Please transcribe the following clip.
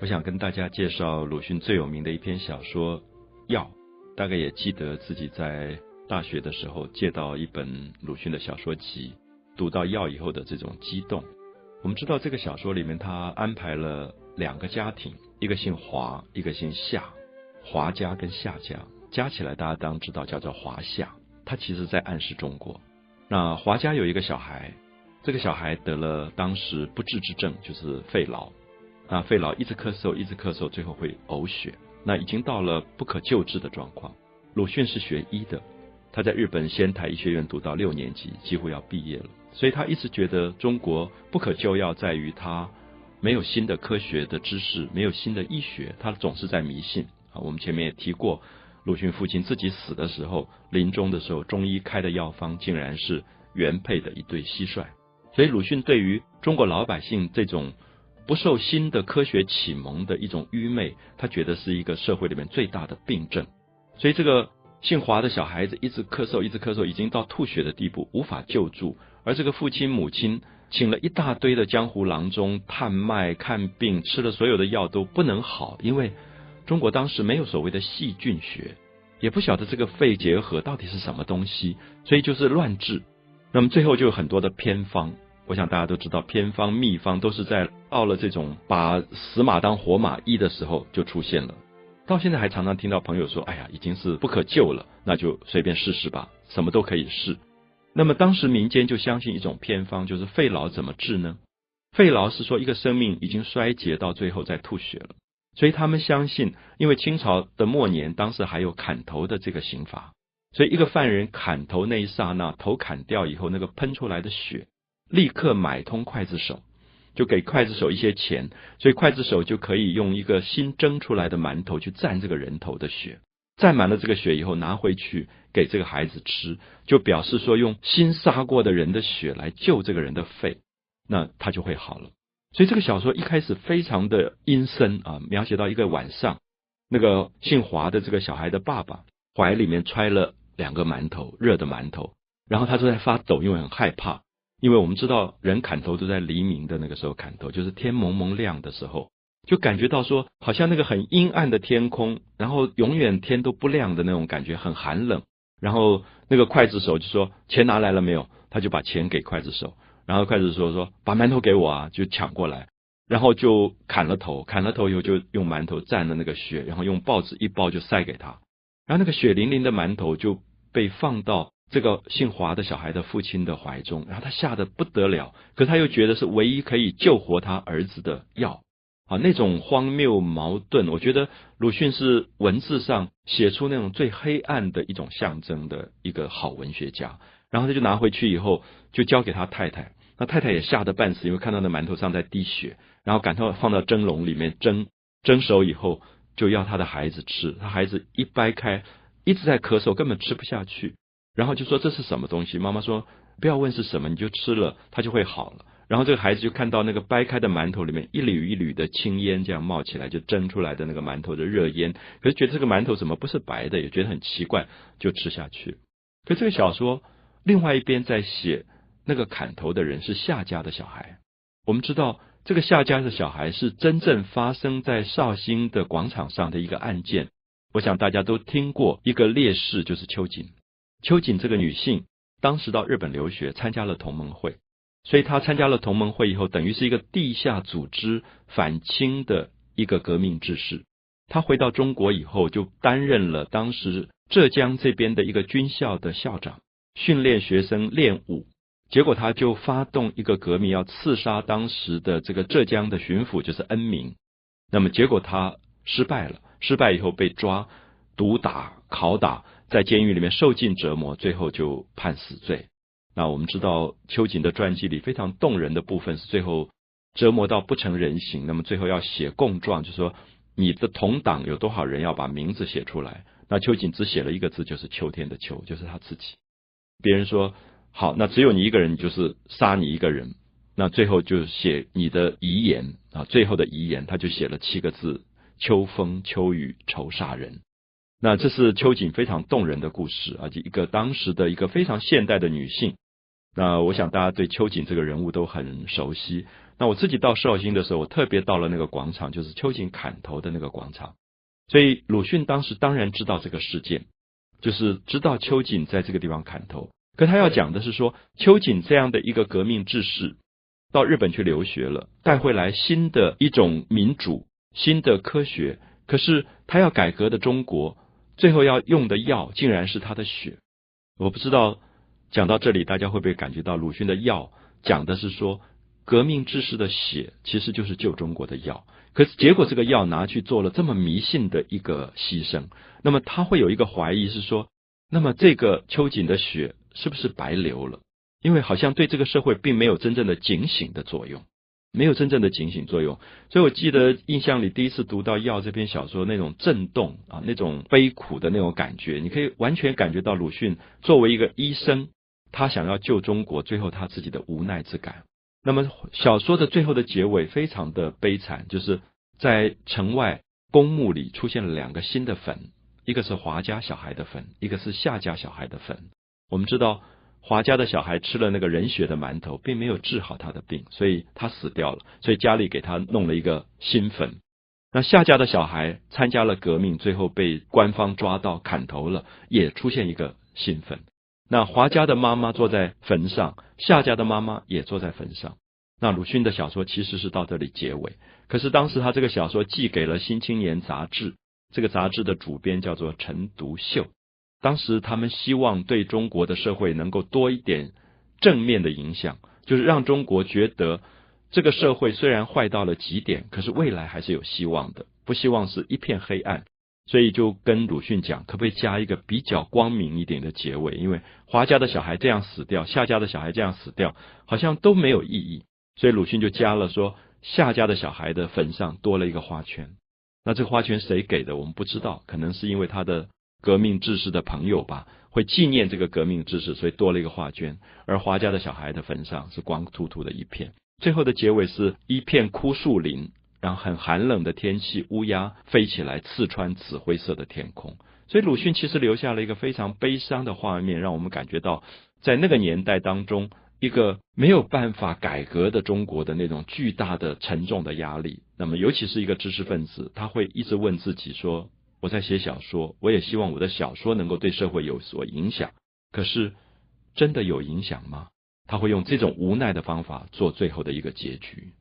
我想跟大家介绍鲁迅最有名的一篇小说《药》，大概也记得自己在大学的时候借到一本鲁迅的小说集，读到《药》以后的这种激动。我们知道这个小说里面他安排了两个家庭，一个姓华，一个姓夏，华家跟夏家加起来大家当知道叫做华夏，他其实在暗示中国。那华家有一个小孩，这个小孩得了当时不治之症，就是肺痨。那肺痨一直咳嗽，一直咳嗽，最后会呕血。那已经到了不可救治的状况。鲁迅是学医的，他在日本仙台医学院读到六年级，几乎要毕业了。所以他一直觉得中国不可救药在于他没有新的科学的知识，没有新的医学，他总是在迷信啊。我们前面也提过，鲁迅父亲自己死的时候，临终的时候，中医开的药方竟然是原配的一对蟋蟀。所以鲁迅对于中国老百姓这种。不受新的科学启蒙的一种愚昧，他觉得是一个社会里面最大的病症。所以这个姓华的小孩子一直咳嗽，一直咳嗽，已经到吐血的地步，无法救助。而这个父亲母亲请了一大堆的江湖郎中探脉看病，吃了所有的药都不能好，因为中国当时没有所谓的细菌学，也不晓得这个肺结核到底是什么东西，所以就是乱治。那么最后就有很多的偏方。我想大家都知道，偏方秘方都是在到了这种把死马当活马医的时候就出现了。到现在还常常听到朋友说：“哎呀，已经是不可救了，那就随便试试吧，什么都可以试。”那么当时民间就相信一种偏方，就是肺痨怎么治呢？肺痨是说一个生命已经衰竭到最后在吐血了，所以他们相信，因为清朝的末年，当时还有砍头的这个刑罚，所以一个犯人砍头那一刹那，头砍掉以后，那个喷出来的血。立刻买通刽子手，就给刽子手一些钱，所以刽子手就可以用一个新蒸出来的馒头去蘸这个人头的血，蘸满了这个血以后拿回去给这个孩子吃，就表示说用新杀过的人的血来救这个人的肺，那他就会好了。所以这个小说一开始非常的阴森啊，描写到一个晚上，那个姓华的这个小孩的爸爸怀里面揣了两个馒头，热的馒头，然后他就在发抖，因为很害怕。因为我们知道，人砍头都在黎明的那个时候砍头，就是天蒙蒙亮的时候，就感觉到说，好像那个很阴暗的天空，然后永远天都不亮的那种感觉，很寒冷。然后那个刽子手就说：“钱拿来了没有？”他就把钱给刽子手，然后刽子手说：“把馒头给我啊！”就抢过来，然后就砍了头，砍了头以后就用馒头蘸了那个血，然后用报纸一包就塞给他，然后那个血淋淋的馒头就被放到。这个姓华的小孩的父亲的怀中，然后他吓得不得了，可他又觉得是唯一可以救活他儿子的药啊，那种荒谬矛盾，我觉得鲁迅是文字上写出那种最黑暗的一种象征的一个好文学家。然后他就拿回去以后，就交给他太太，那太太也吓得半死，因为看到那馒头上在滴血，然后赶快放到蒸笼里面蒸，蒸熟以后就要他的孩子吃，他孩子一掰开，一直在咳嗽，根本吃不下去。然后就说这是什么东西？妈妈说不要问是什么，你就吃了，它就会好了。然后这个孩子就看到那个掰开的馒头里面一缕一缕的青烟这样冒起来，就蒸出来的那个馒头的热烟，可是觉得这个馒头怎么不是白的，也觉得很奇怪，就吃下去。可这个小说另外一边在写那个砍头的人是夏家的小孩。我们知道这个夏家的小孩是真正发生在绍兴的广场上的一个案件。我想大家都听过一个烈士，就是秋瑾。秋瑾这个女性，当时到日本留学，参加了同盟会，所以她参加了同盟会以后，等于是一个地下组织反清的一个革命志士。她回到中国以后，就担任了当时浙江这边的一个军校的校长，训练学生练武。结果他就发动一个革命，要刺杀当时的这个浙江的巡抚，就是恩铭。那么结果他失败了，失败以后被抓，毒打、拷打。在监狱里面受尽折磨，最后就判死罪。那我们知道秋瑾的传记里非常动人的部分是最后折磨到不成人形，那么最后要写供状，就说你的同党有多少人要把名字写出来。那秋瑾只写了一个字，就是秋天的秋，就是他自己。别人说好，那只有你一个人，就是杀你一个人。那最后就写你的遗言啊，最后的遗言，他就写了七个字：秋风秋雨愁杀人。那这是秋瑾非常动人的故事啊，就一个当时的一个非常现代的女性，那我想大家对秋瑾这个人物都很熟悉。那我自己到绍兴的时候，我特别到了那个广场，就是秋瑾砍头的那个广场。所以鲁迅当时当然知道这个事件，就是知道秋瑾在这个地方砍头。可他要讲的是说，秋瑾这样的一个革命志士，到日本去留学了，带回来新的一种民主、新的科学。可是他要改革的中国，最后要用的药，竟然是他的血。我不知道讲到这里，大家会不会感觉到鲁迅的药讲的是说，革命志士的血其实就是救中国的药。可是结果这个药拿去做了这么迷信的一个牺牲，那么他会有一个怀疑是说，那么这个秋瑾的血。是不是白流了？因为好像对这个社会并没有真正的警醒的作用，没有真正的警醒作用。所以我记得印象里第一次读到《药》这篇小说，那种震动啊，那种悲苦的那种感觉，你可以完全感觉到鲁迅作为一个医生，他想要救中国，最后他自己的无奈之感。那么小说的最后的结尾非常的悲惨，就是在城外公墓里出现了两个新的坟，一个是华家小孩的坟，一个是夏家小孩的坟。我们知道华家的小孩吃了那个人血的馒头，并没有治好他的病，所以他死掉了。所以家里给他弄了一个新坟。那夏家的小孩参加了革命，最后被官方抓到砍头了，也出现一个新坟。那华家的妈妈坐在坟上，夏家的妈妈也坐在坟上。那鲁迅的小说其实是到这里结尾。可是当时他这个小说寄给了《新青年》杂志，这个杂志的主编叫做陈独秀。当时他们希望对中国的社会能够多一点正面的影响，就是让中国觉得这个社会虽然坏到了极点，可是未来还是有希望的，不希望是一片黑暗。所以就跟鲁迅讲，可不可以加一个比较光明一点的结尾？因为华家的小孩这样死掉，夏家的小孩这样死掉，好像都没有意义。所以鲁迅就加了说，夏家的小孩的坟上多了一个花圈。那这个花圈谁给的？我们不知道，可能是因为他的。革命志士的朋友吧，会纪念这个革命志士，所以多了一个画卷。而华家的小孩的坟上是光秃秃的一片。最后的结尾是一片枯树林，然后很寒冷的天气，乌鸦飞起来刺穿紫灰色的天空。所以鲁迅其实留下了一个非常悲伤的画面，让我们感觉到在那个年代当中，一个没有办法改革的中国的那种巨大的沉重的压力。那么，尤其是一个知识分子，他会一直问自己说。我在写小说，我也希望我的小说能够对社会有所影响。可是，真的有影响吗？他会用这种无奈的方法做最后的一个结局。